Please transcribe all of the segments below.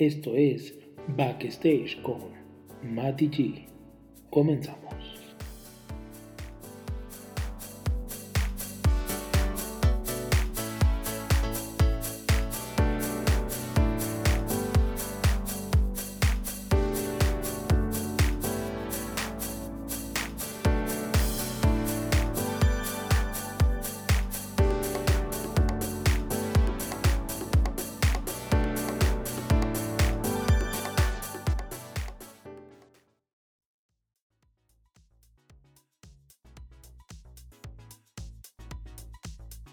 Esto es Backstage con Matty G. Comenzamos.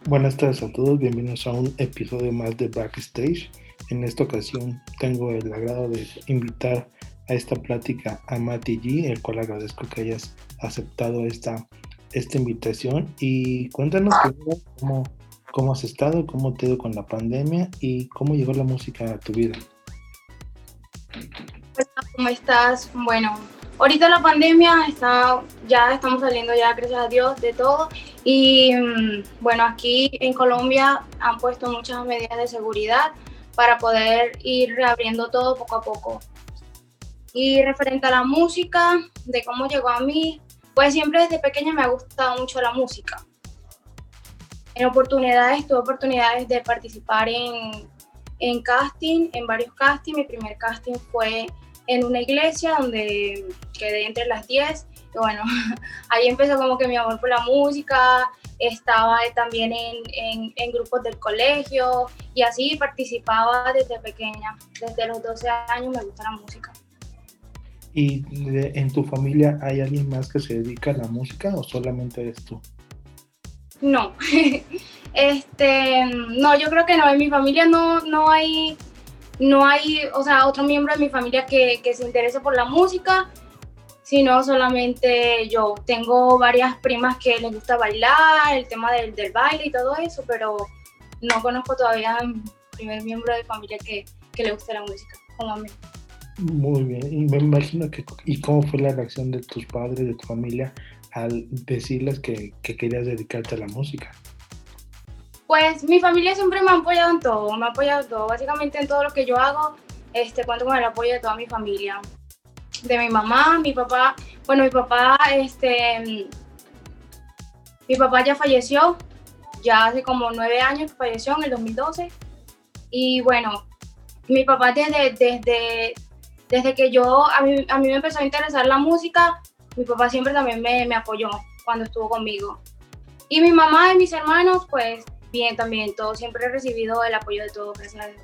Buenas tardes a todos, bienvenidos a un episodio más de Backstage. En esta ocasión tengo el agrado de invitar a esta plática a Mati G, el cual agradezco que hayas aceptado esta, esta invitación. Y cuéntanos cómo, cómo has estado, cómo te ha ido con la pandemia y cómo llegó la música a tu vida. ¿Cómo estás? Bueno, ahorita la pandemia está, ya estamos saliendo ya, gracias a Dios, de todo. Y mm, bueno, aquí en Colombia han puesto muchas medidas de seguridad para poder ir reabriendo todo poco a poco. Y referente a la música, de cómo llegó a mí, pues siempre desde pequeña me ha gustado mucho la música. En oportunidades, tuve oportunidades de participar en, en casting, en varios castings. Mi primer casting fue en una iglesia donde quedé entre las 10 y bueno, ahí empezó como que mi amor por la música, estaba también en, en, grupos del colegio y así participaba desde pequeña, desde los 12 años me gusta la música. ¿Y en tu familia hay alguien más que se dedica a la música o solamente eres tú? No, este, no, yo creo que no, en mi familia no, no hay no hay, o sea, otro miembro de mi familia que, se interese por la música, sino solamente yo. Tengo varias primas que les gusta bailar, el tema del, baile y todo eso, pero no conozco todavía un primer miembro de familia que, le guste la música, como a mí. Muy bien, y me imagino que, ¿y cómo fue la reacción de tus padres, de tu familia, al decirles que, que querías dedicarte a la música? Pues mi familia siempre me ha apoyado en todo, me ha apoyado en todo, básicamente en todo lo que yo hago, este, cuento con el apoyo de toda mi familia, de mi mamá, mi papá, bueno, mi papá, este, mi papá ya falleció, ya hace como nueve años que falleció en el 2012, y bueno, mi papá desde, desde, desde que yo, a mí, a mí me empezó a interesar la música, mi papá siempre también me, me apoyó cuando estuvo conmigo. Y mi mamá y mis hermanos, pues bien también, todo, siempre he recibido el apoyo de todo, gracias a Dios.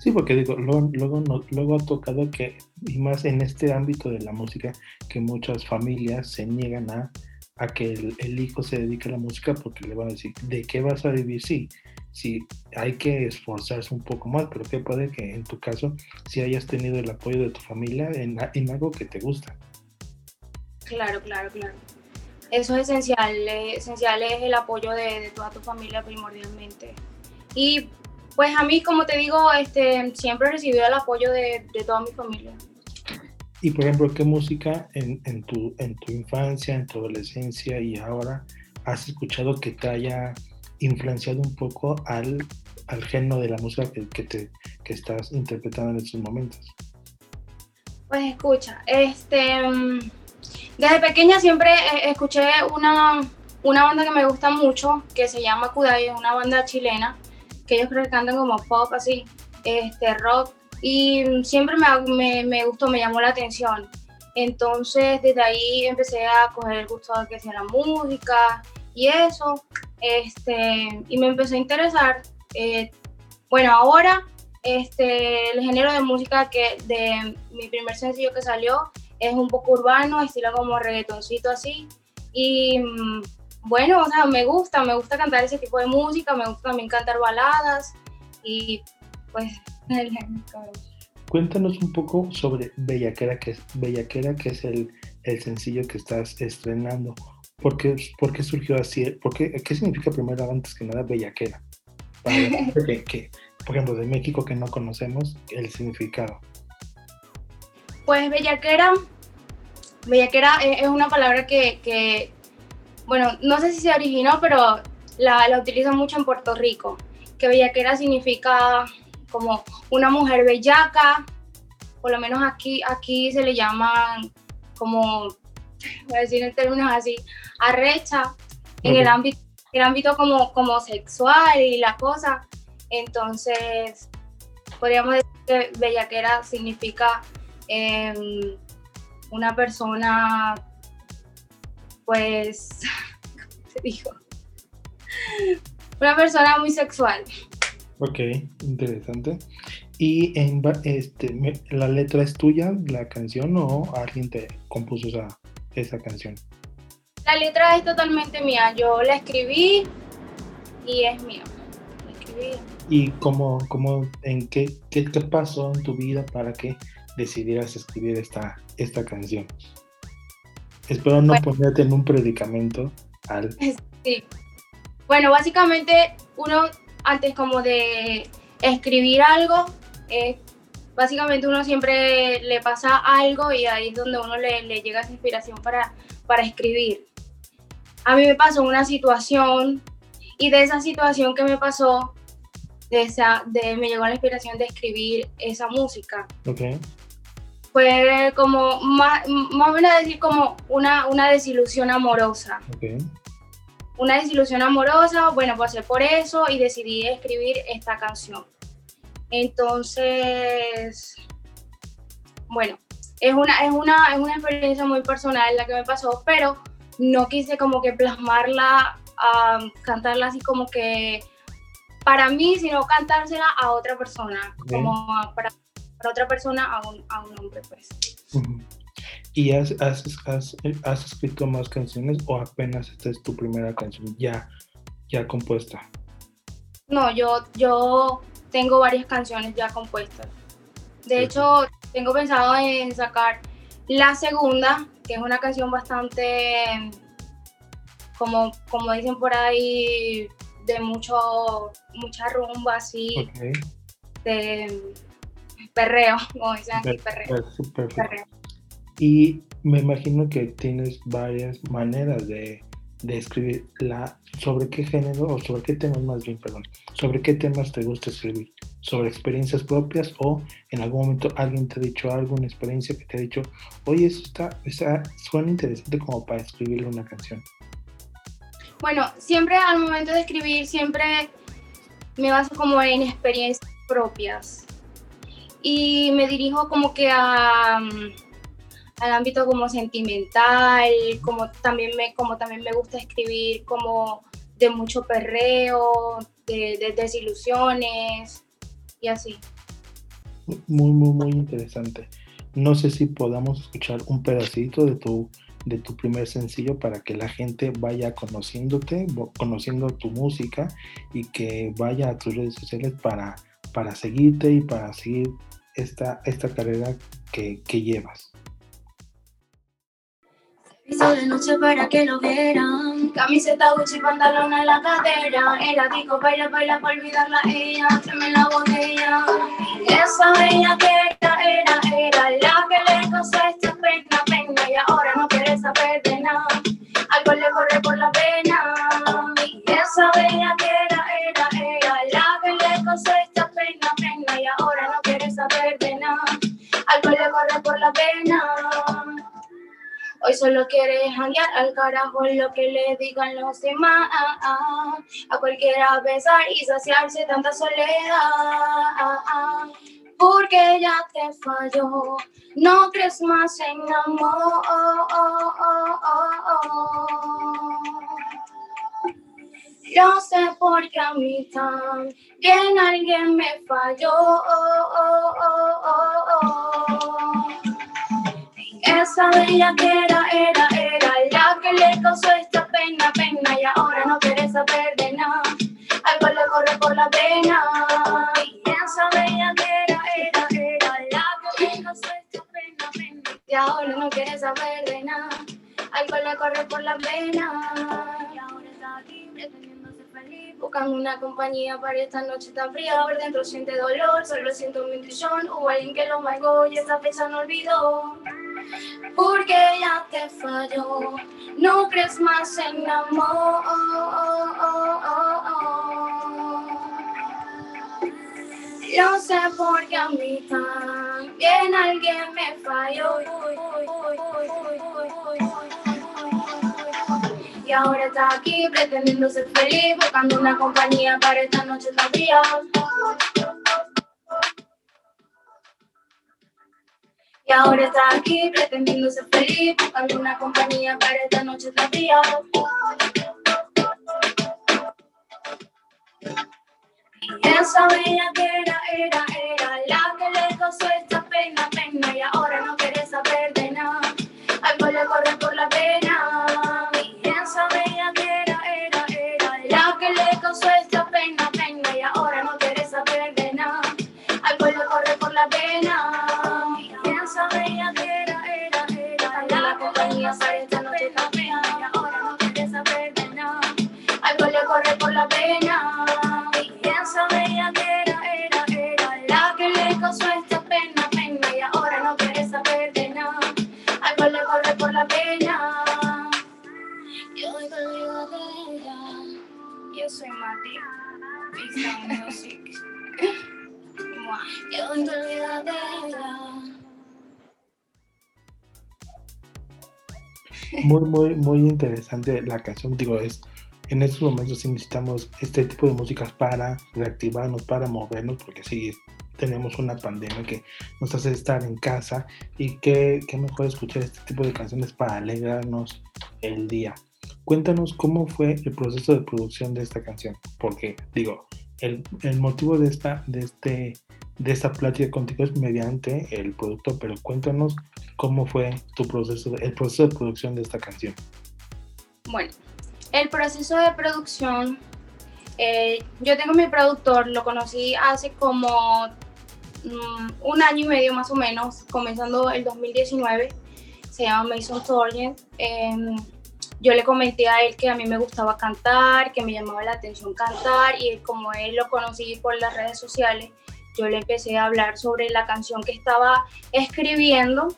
Sí, porque digo, luego, luego, luego ha tocado que, y más en este ámbito de la música, que muchas familias se niegan a, que el, hijo se dedique a la música porque le van a decir, ¿de qué vas a vivir? Sí, sí, hay que esforzarse un poco más, pero que puede que en tu caso si hayas tenido el apoyo de tu familia en, en algo que te gusta. Claro, claro, claro eso es esencial, esencial es el apoyo de, toda tu familia primordialmente. Y pues a mí, como te digo, este, siempre he recibido el apoyo de, toda mi familia. Y por ejemplo, ¿qué música en, en, tu, en tu infancia, en tu adolescencia y ahora has escuchado que te haya influenciado un poco al, al género de la música que, que, te, que estás interpretando en estos momentos? Pues escucha, este mm, desde pequeña siempre escuché una, una banda que me gusta mucho, que se llama Kudai, es una banda chilena, que ellos creo que cantan como pop, así, este, rock, y siempre me, me, me gustó, me llamó la atención. Entonces, desde ahí empecé a coger el gusto de que sea la música y eso, este, y me empecé a interesar. Eh, bueno, ahora, este, el género de música que de mi primer sencillo que salió es un poco urbano, estilo como reggaetoncito así. Y mm, bueno, o sea, me gusta, me gusta cantar ese tipo de música, me gusta también cantar baladas y pues... Cuéntanos un poco sobre Bellaquera, que es, Bellaquera, que es el, el sencillo que estás estrenando. ¿Por qué, por qué surgió así? ¿Por qué, ¿Qué significa primero, antes que nada, Bellaquera? Para que, por ejemplo, de México que no conocemos el significado. Pues bellaquera, bellaquera es una palabra que, bueno, no sé si se originó, pero la, la utilizan mucho en Puerto Rico, que bellaquera significa como una mujer bellaca, por lo menos aquí, aquí se le llaman como, voy a decir en términos así, arrecha, en el ámbito, el ámbito como, como sexual y la cosa. Entonces, podríamos decir que bellaquera significa em, una persona, pues, ¿cómo se dijo? Una persona muy sexual. Ok, interesante. ¿Y en, este, la letra es tuya, la canción, o alguien te compuso esa, esa canción? La letra es totalmente mía. Yo la escribí y es mía. La escribí. ¿Y cómo, cómo en qué, qué, qué, pasó en tu vida para que decidieras escribir esta, esta canción? Espero no ponerte en un predicamento al... Sí. Bueno, básicamente uno antes como de escribir algo, eh, básicamente uno siempre le pasa algo y ahí es donde uno le, le, llega esa inspiración para, para escribir. A mí me pasó una situación y de esa situación que me pasó, de esa, de, me llegó la inspiración de escribir esa música. Okay. Fue como, más, más o menos decir como una, una desilusión amorosa. Okay una desilusión amorosa, bueno, pasé por eso y decidí escribir esta canción. Entonces, bueno, es una, es una, es una experiencia muy personal la que me pasó, pero no quise como que plasmarla, cantarla así como que para mí, sino cantársela a otra persona, como para, para, otra persona, a un, a un hombre, pues. ¿Y has, has, has, has, escrito más canciones o apenas esta es tu primera canción ya, ya compuesta? No, yo, yo tengo varias canciones ya compuestas. De hecho, tengo pensado en sacar la segunda, que es una canción bastante, como, como dicen por ahí, de mucho, mucha rumba así, de perreo, como dicen aquí, perreo. perreo. Y me imagino que tienes varias maneras de, de escribir la, sobre qué género o sobre qué temas más bien, perdón, sobre qué temas te gusta escribir, sobre experiencias propias o en algún momento alguien te ha dicho algo, una experiencia que te ha dicho, oye, eso está, está suena interesante como para escribirle una canción. Bueno, siempre al momento de escribir, siempre me baso como en experiencias propias y me dirijo como que a al ámbito como sentimental, como también me, como también me gusta escribir como de mucho perreo, de, desilusiones y así. Muy, muy, muy interesante. No sé si podamos escuchar un pedacito de tu, de tu primer sencillo para que la gente vaya conociéndote, conociendo tu música y que vaya a tus redes sociales para, para seguirte y para seguir esta, esta carrera que, que llevas. Hizo de noche para que lo vieran. Camiseta Gucci, pantalón en la cadera. Era digo, baila, baila para olvidarla ella. Tráeme la botella. Esa bella que era, era, era la que le causó esta pena, pena. Y ahora no quiere saber de nada. Algo le corre por la pena. Esa bella que era, era, era la que le causó esta la pena. Hoy solo quiere janguear al carajo lo que le digan los demás. A cualquiera besar y saciarse tanta soledad. Porque ya te falló, no crees más en amor. Yo sé porque a mí también alguien me falló. Esa bella que era, era, era la que le causó esta pena, pena y ahora no quiere saber de nada. Algo le corre por la pena. Esa bella que era, era, era la que le causó esta pena, pena y ahora no quiere saber de nada. Algo le corre por la pena. Y ahora está aquí pretendiendo feliz. Buscando una compañía para esta noche tan fría. Por dentro siente dolor, solo siento un millón. Hubo alguien que lo marcó y esta fecha no olvidó porque ya te falló. No crees más en amor. Yo sé por qué a mí también alguien me falló. Y ahora está aquí pretendiendo ser feliz, buscando una compañía para esta noche todavía. Y ahora está aquí pretendiendo ser feliz, buscando una compañía para esta noche todavía. Y esa bella que era, era, era la que le causó esta Muy, muy, muy interesante la canción. Digo, es en estos momentos sí necesitamos este tipo de músicas para reactivarnos, para movernos, porque sí tenemos una pandemia que nos hace estar en casa y qué, qué mejor escuchar este tipo de canciones para alegrarnos el día. Cuéntanos cómo fue el proceso de producción de esta canción, porque digo, el, el motivo de esta, de, este, de esta plática contigo es mediante el producto, pero cuéntanos cómo fue tu proceso, el proceso de producción de esta canción. Bueno, el proceso de producción, eh, yo tengo mi productor, lo conocí hace como mm, un año y medio más o menos, comenzando el 2019, se llama Mason Torrent. Em, yo le comenté a él que a mí me gustaba cantar, que me llamaba la atención cantar y como él lo conocí por las redes sociales, yo le empecé a hablar sobre la canción que estaba escribiendo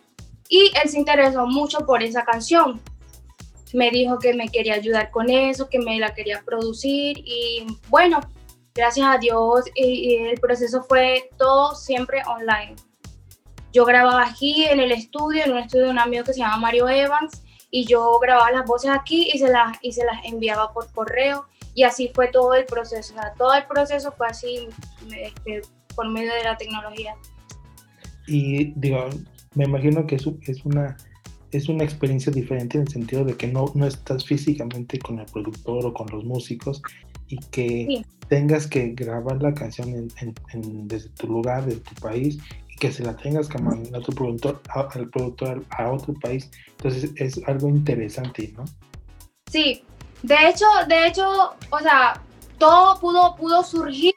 y él se interesó mucho por esa canción. Me dijo que me quería ayudar con eso, que me la quería producir y bueno, gracias a Dios y, el proceso fue todo siempre online. Yo grababa aquí en el estudio, en un estudio de un amigo que se llama Mario Evans y yo grababa las voces aquí y se las, y se las enviaba por correo y así fue todo el proceso. O sea, todo el proceso fue así este, por medio de la tecnología. Y digo, me imagino que es, es, una, es una experiencia diferente en el sentido de que no, no estás físicamente con el productor o con los músicos y que Sí. tengas que grabar la canción en- en- en- desde tu lugar, desde tu país y que se la tengas que mandar a tu productor, a- al productor a otro país. Entonces es algo interesante, ¿no? Sí, de hecho, de hecho, o sea, todo pudo, pudo surgir,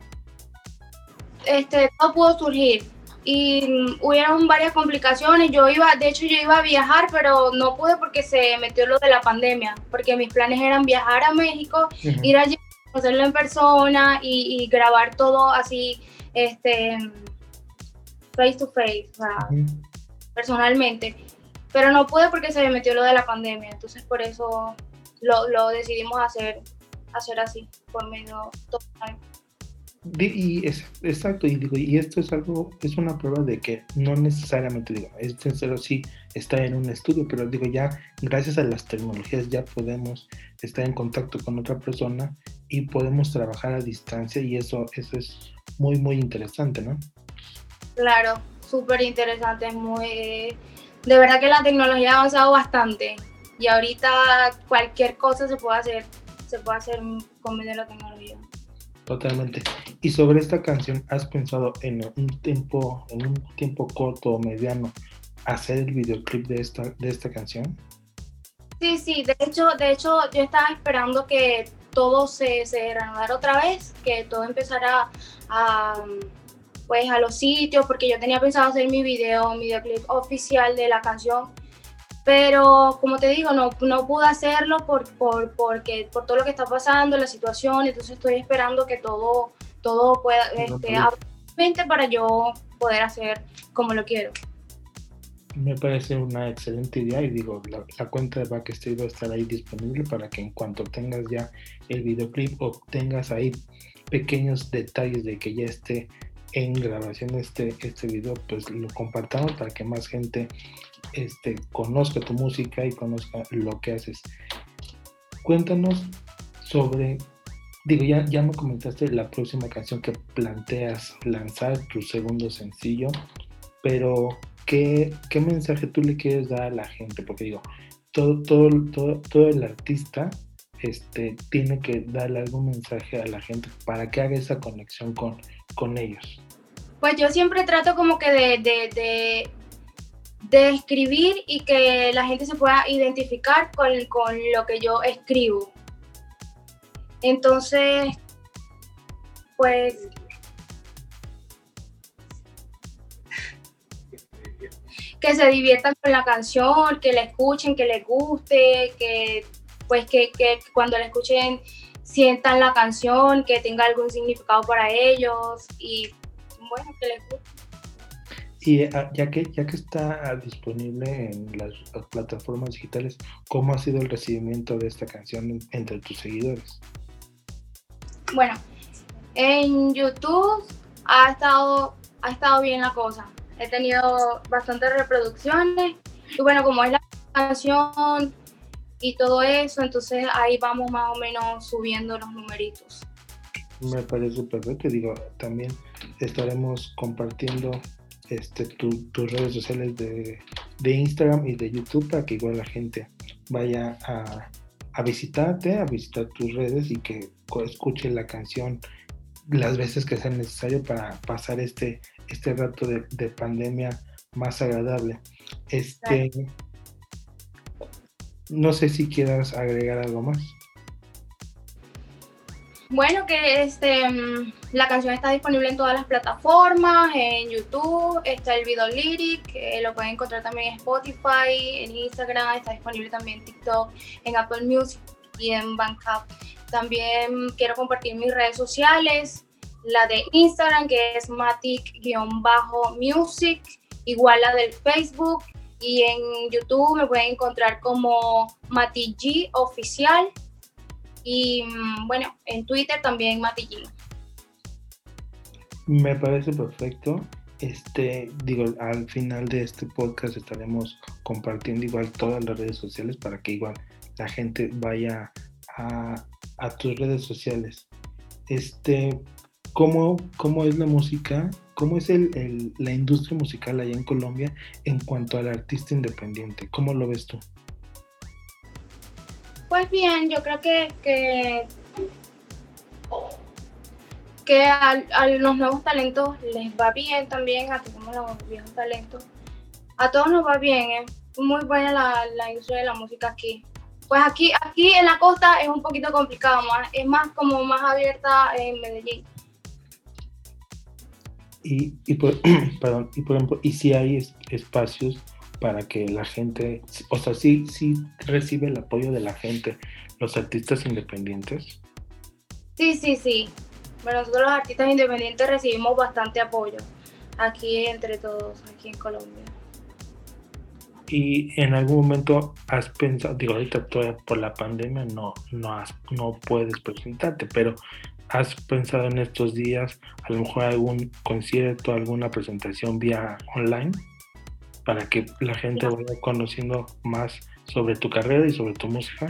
este, todo pudo surgir. Y hubieron varias complicaciones. Yo iba, de hecho, yo iba a viajar, pero no pude porque se metió lo de la pandemia. Porque mis planes eran viajar a México, ir allí, conocerlo en persona y, y grabar todo así, este, face to face, o sea, Ujú. personalmente. Pero no pude porque se me metió lo de la pandemia. Entonces, por eso lo, lo decidimos hacer, hacer así, por medio total. Y es, exacto, y digo, y esto es algo, es una prueba de que no necesariamente, digo, es sincero, sí está en un estudio, pero digo, ya gracias a las tecnologías ya podemos estar en contacto con otra persona y podemos trabajar a distancia y eso, eso es muy, muy interesante, ¿no? Claro, súper interesante, es muy... De verdad que la tecnología ha avanzado bastante y ahorita cualquier cosa se puede hacer, se puede hacer con medio de la tecnología. Totalmente. Y sobre esta canción, ¿has pensado en un tiempo, en un tiempo corto o mediano, hacer el videoclip de esta, de esta canción? Sí, sí, de hecho, de hecho yo estaba esperando que todo se, se reanudara otra vez, que todo empezara a, pues, a los sitios, porque yo tenía pensado hacer mi video, mi videoclip oficial de la canción, pero como te digo, no, no pude hacerlo por, por, porque, por todo lo que está pasando, la situación, entonces estoy esperando que todo, todo pueda, No, este, mente para yo poder hacer como lo quiero. Me parece una excelente idea y digo, la, la cuenta de Backstage va a estar ahí disponible para que en cuanto tengas ya el videoclip o tengas ahí pequeños detalles de que ya esté en grabación este, este video, pues lo compartamos para que más gente este, conozca tu música y conozca lo que haces. Cuéntanos sobre, digo, ya, ya me comentaste la próxima canción que planteas lanzar, tu segundo sencillo, pero ¿qué, qué mensaje tú le quieres dar a la gente? Porque digo, todo, todo, todo, todo el artista este, tiene que darle algún mensaje a la gente para que haga esa conexión con, con ellos. Pues yo siempre trato como que de, de, escribir y que la gente se pueda identificar con, con lo que yo escribo. Entonces, pues que se diviertan con la canción, que la escuchen, que les guste, que pues que, que cuando la escuchen sientan la canción, que tenga algún significado para ellos y bueno, que les guste. Y ah, ya que, ya que está disponible en las, plataformas digitales, ¿cómo ha sido el recibimiento de esta canción entre tus seguidores? Bueno, en YouTube ha estado, ha estado bien la cosa. He tenido bastantes reproducciones. Y bueno, como es la canción y todo eso, entonces ahí vamos más o menos subiendo los numeritos. Me parece perfecto. Digo, también estaremos compartiendo este, tus redes sociales de, de, Instagram y de YouTube para que igual la gente vaya a, a visitarte, a visitar tus redes y que escuche la canción las veces que sea necesario para pasar este, este rato de, de pandemia más agradable. Este, no sé si quieras agregar algo más. Bueno, que este, mm, la canción está disponible en todas las plataformas, en YouTube, está el video lyric, lo pueden encontrar también en Spotify, en Instagram, está disponible también en TikTok, en Apple Music y en Bandcamp. También quiero compartir mis redes sociales, la de Instagram que es matic-music, igual la del Facebook y en YouTube me pueden encontrar como G Oficial y mm, bueno, en Twitter también G. Me parece perfecto. Este, digo, al final de este podcast estaremos compartiendo igual todas las redes sociales para que igual la gente vaya a, a tus redes sociales. Este, ¿cómo, ¿cómo es la música ¿Cómo es el, la industria musical allá en Colombia en cuanto al artista independiente? ¿Cómo lo ves tú? Pues bien, yo creo que, que, que a, los nuevos talentos les va bien también, a todos los viejos talentos. A todos nos va bien, es muy buena la, la industria de la música aquí. Pues aquí, aquí en la costa es un poquito complicado, más, es más como más abierta en Medellín y, y, por, perdón, y por ejemplo, y si hay espacios para que la gente, o sea, sí, sí recibe el apoyo de la gente, los artistas independientes. Sí, sí, sí. Bueno, nosotros los artistas independientes recibimos bastante apoyo aquí entre todos, aquí en Colombia. Y en algún momento has pensado, digo, ahorita todavía por la pandemia no, no, has, no puedes presentarte, pero ¿Has pensado en estos días a lo mejor algún concierto, alguna presentación vía online para que la gente vaya conociendo más sobre tu carrera y sobre tu música?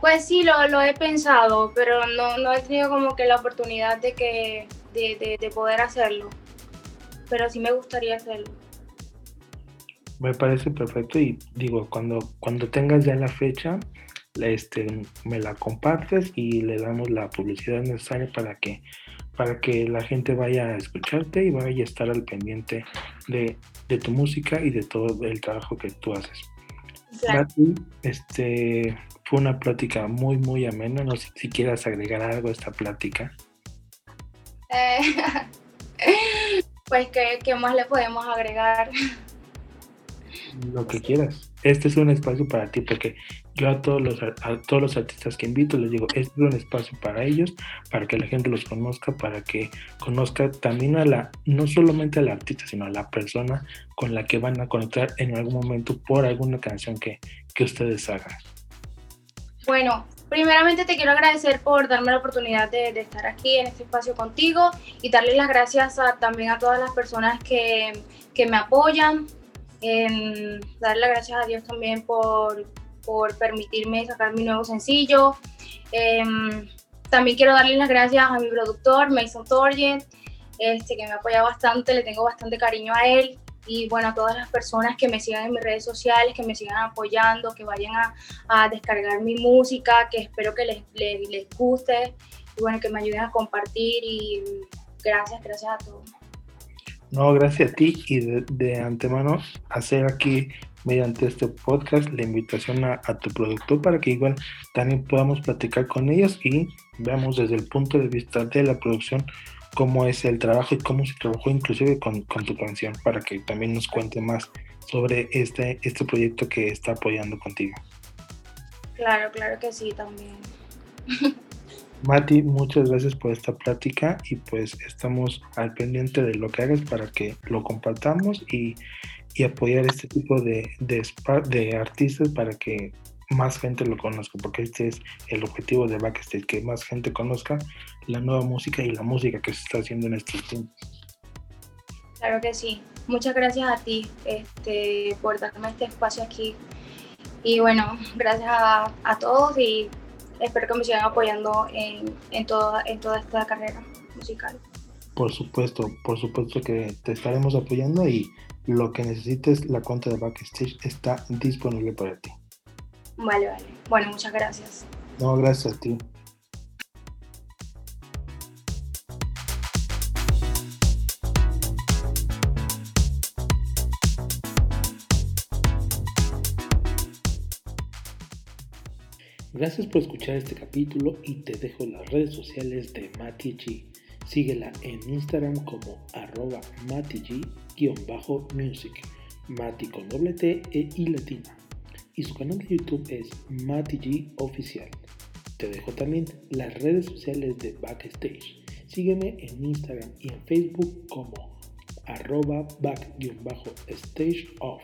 Pues sí, lo, lo he pensado, pero no, no, he tenido como que la oportunidad de, que, de, de poder hacerlo. Pero sí me gustaría hacerlo. Me parece perfecto y digo, cuando, cuando tengas ya la fecha, este, me la compartes y le damos la publicidad necesaria para que, para que la gente vaya a escucharte y vaya a estar al pendiente de, tu música y de todo el trabajo que tú haces. este, fue una plática muy, muy amena. No sé si quieras agregar algo a esta plática. Eh, pues, ¿qué, ¿qué más le podemos agregar? Lo que quieras. Este es un espacio para ti porque yo a todos los, a todos los artistas que invito les digo, este es un espacio para ellos, para que la gente los conozca, para que conozca también a la, no solamente al artista, sino a la persona con la que van a conectar en algún momento por alguna canción que, que ustedes hagan. Bueno, Primeramente te quiero agradecer por darme la oportunidad de, estar aquí en este espacio contigo y darle las gracias también a todas las personas que, que me apoyan. En darle las gracias a Dios también por, por permitirme sacar mi nuevo sencillo. Em, también quiero darle las gracias a mi productor, Mason Torget, este, que me apoya bastante, le tengo bastante cariño a él y bueno, a todas las personas que me sigan en mis redes sociales, que me sigan apoyando, que vayan a, descargar mi música, que espero que les, les, guste y bueno, que me ayuden a compartir y gracias, gracias a todos. No, gracias a ti y de, antemano hacer aquí mediante este podcast la invitación a, a, tu productor para que igual también podamos platicar con ellos y veamos desde el punto de vista de la producción cómo es el trabajo y cómo se trabajó inclusive con, con, tu canción para que también nos cuente más sobre este, este proyecto que está apoyando contigo. Claro, claro que sí, también. Mati, muchas gracias por esta plática y pues estamos al pendiente de lo que hagas para que lo compartamos y, y apoyar este tipo de, de, de artistas para que más gente lo conozca, porque este es el objetivo de Backstage, que más gente conozca la nueva música y la música que se está haciendo en estos tiempos. Claro que sí. Muchas gracias a ti este, por darme este espacio aquí. Y bueno, gracias a, a todos y espero que me sigan apoyando en, en, toda, en toda esta carrera musical. Por supuesto, por supuesto que te estaremos apoyando y lo que necesites, la cuenta de Backstage está disponible para ti. Vale, vale. Bueno, muchas gracias. No, gracias a ti. Gracias por escuchar este capítulo y te dejo las redes sociales de Mati G. Síguela en Instagram como arroba MatiG-music, Mati con doble T e I latina y su canal de YouTube es MatiG Oficial. Te dejo también las redes sociales de Backstage. Sígueme en Instagram y en Facebook como arroba back-stage off.